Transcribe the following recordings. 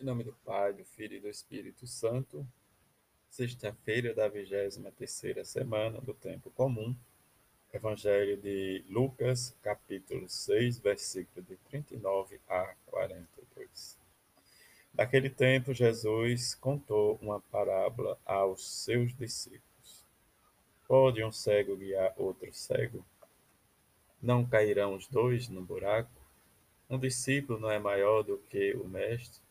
Em nome do Pai, do Filho e do Espírito Santo, sexta-feira da vigésima terceira semana do tempo comum, Evangelho de Lucas, capítulo 6, versículo de 39 a 42. Naquele tempo, Jesus contou uma parábola aos seus discípulos. Pode um cego guiar outro cego? Não cairão os dois no buraco? Um discípulo não é maior do que o mestre?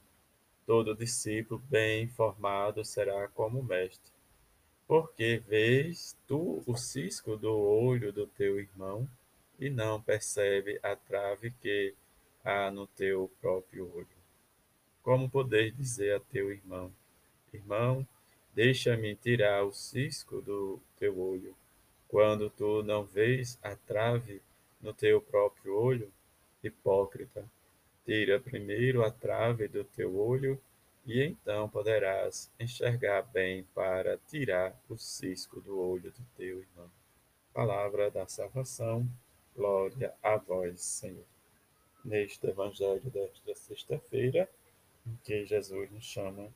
Todo discípulo bem formado será como mestre. Porque vês tu o cisco do olho do teu irmão e não percebe a trave que há no teu próprio olho. Como podeis dizer a teu irmão: Irmão, deixa-me tirar o cisco do teu olho, quando tu não vês a trave no teu próprio olho? Hipócrita, tira primeiro a trave do teu olho e então poderás enxergar bem para tirar o cisco do olho do teu irmão. Palavra da salvação, glória a vós, Senhor. Neste evangelho desta sexta-feira, em que Jesus nos chama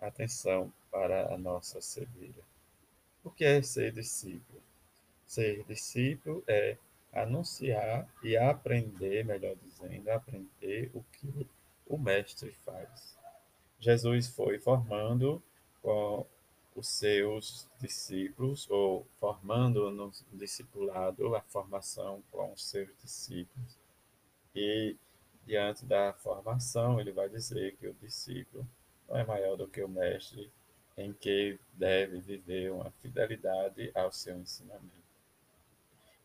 a atenção para a nossa cegueira. O que é ser discípulo? Ser discípulo é anunciar e aprender, melhor dizendo, aprender o que o mestre faz. Jesus foi formando com os seus discípulos, ou formando no discipulado a formação com os seus discípulos. E diante da formação, ele vai dizer que o discípulo não é maior do que o mestre, em que deve viver uma fidelidade ao seu ensinamento.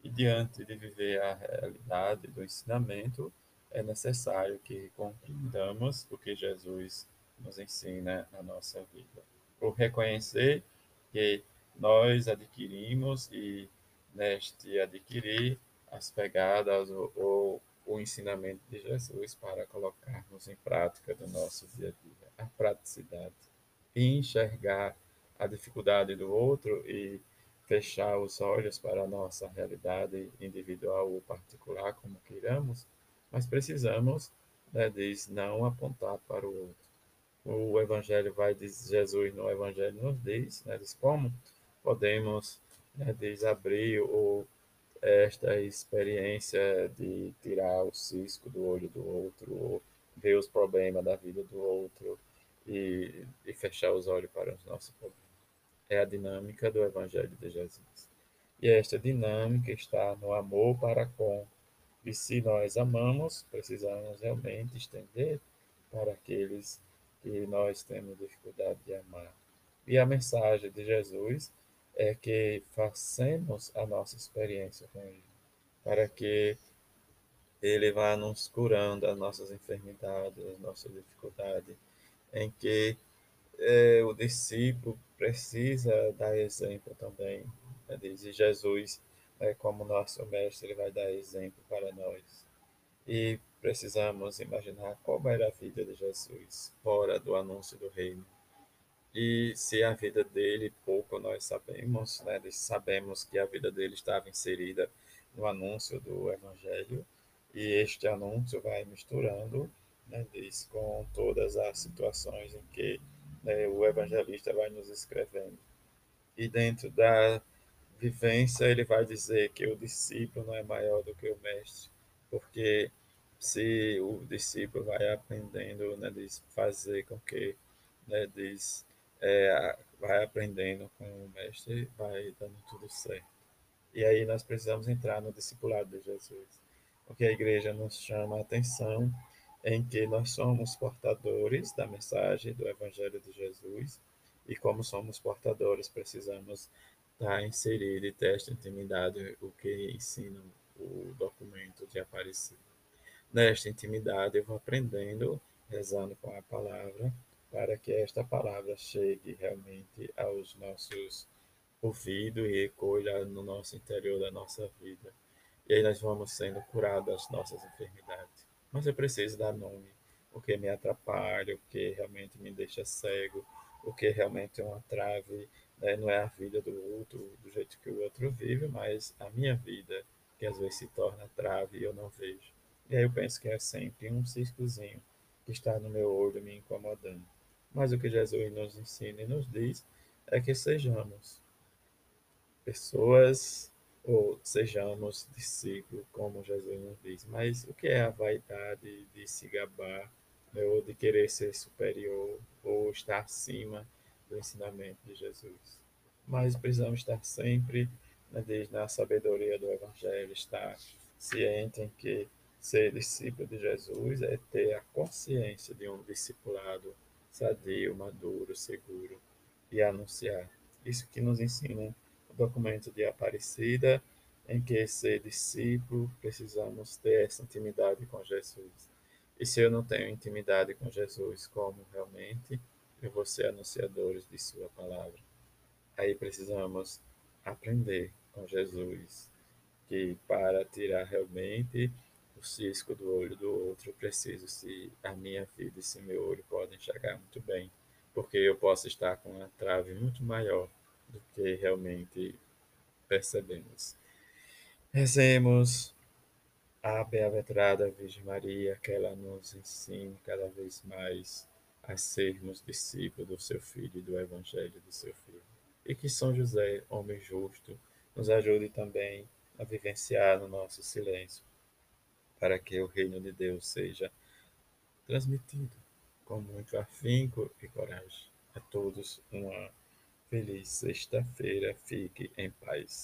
E diante de viver a realidade do ensinamento, é necessário que compreendamos o que Jesus nos ensina na nossa vida. Por reconhecer que nós adquirimos e neste adquirir as pegadas ou, ou o ensinamento de Jesus para colocarmos em prática do nosso dia a dia. A praticidade. Enxergar a dificuldade do outro e fechar os olhos para a nossa realidade individual ou particular, como queiramos, mas precisamos, né, diz, não apontar para o outro o Evangelho vai diz Jesus no Evangelho nos diz, né, diz como podemos né, diz abrir o, esta experiência de tirar o cisco do olho do outro, ou ver os problemas da vida do outro e, e fechar os olhos para os nossos problemas. É a dinâmica do Evangelho de Jesus. E esta dinâmica está no amor para com. E se nós amamos, precisamos realmente estender para aqueles que nós temos dificuldade de amar. E a mensagem de Jesus é que façamos a nossa experiência com Ele, para que Ele vá nos curando as nossas enfermidades, as nossas dificuldades, em que é, o discípulo precisa dar exemplo também. Né? Diz Jesus, é, como nosso mestre, ele vai dar exemplo para nós. E precisamos imaginar como era a vida de Jesus fora do anúncio do reino. E se a vida dele, pouco nós sabemos, né? sabemos que a vida dele estava inserida no anúncio do Evangelho, e este anúncio vai misturando né, diz, com todas as situações em que né, o evangelista vai nos escrevendo. E dentro da vivência, ele vai dizer que o discípulo não é maior do que o mestre, porque se o discípulo vai aprendendo, né, diz, fazer com que, né, diz, é, vai aprendendo com o mestre, vai dando tudo certo. E aí nós precisamos entrar no discipulado de Jesus, porque a igreja nos chama a atenção em que nós somos portadores da mensagem do Evangelho de Jesus, e como somos portadores, precisamos estar inseridos e ter esta intimidade, o que ensina o documento de Aparecida. Nesta intimidade, eu vou aprendendo, rezando com a palavra, para que esta palavra chegue realmente aos nossos ouvidos e recolha no nosso interior da nossa vida. E aí nós vamos sendo curados das nossas enfermidades. Mas eu preciso dar nome, o que me atrapalha, o que realmente me deixa cego, o que realmente é uma trave, né? não é a vida do outro, do jeito que o outro vive, mas a minha vida, que às vezes se torna trave e eu não vejo. E aí eu penso que é sempre um ciscozinho que está no meu olho me incomodando. Mas o que Jesus nos ensina e nos diz é que sejamos pessoas ou sejamos discípulos, como Jesus nos diz. Mas o que é a vaidade de se gabar, né, ou de querer ser superior, ou estar acima do ensinamento de Jesus? Mas precisamos estar sempre né, na sabedoria do Evangelho, estar ciente em que ser discípulo de Jesus é ter a consciência de um discipulado sadio, maduro, seguro e anunciar. Isso que nos ensina documento de Aparecida, em que ser discípulo precisamos ter essa intimidade com Jesus. E se eu não tenho intimidade com Jesus, como realmente eu vou ser anunciadores de Sua palavra? Aí precisamos aprender com Jesus que para tirar realmente o cisco do olho do outro, preciso se a minha vida e se meu olho podem enxergar muito bem, porque eu posso estar com uma trave muito maior do que realmente percebemos. Rezemos a bem-aventurada Virgem Maria, que ela nos ensine cada vez mais a sermos discípulos do seu Filho e do Evangelho do seu Filho. E que São José, homem justo, nos ajude também a vivenciar no nosso silêncio, para que o reino de Deus seja transmitido com muito afinco e coragem. A todos uma Feliz sexta-feira, fique em paz.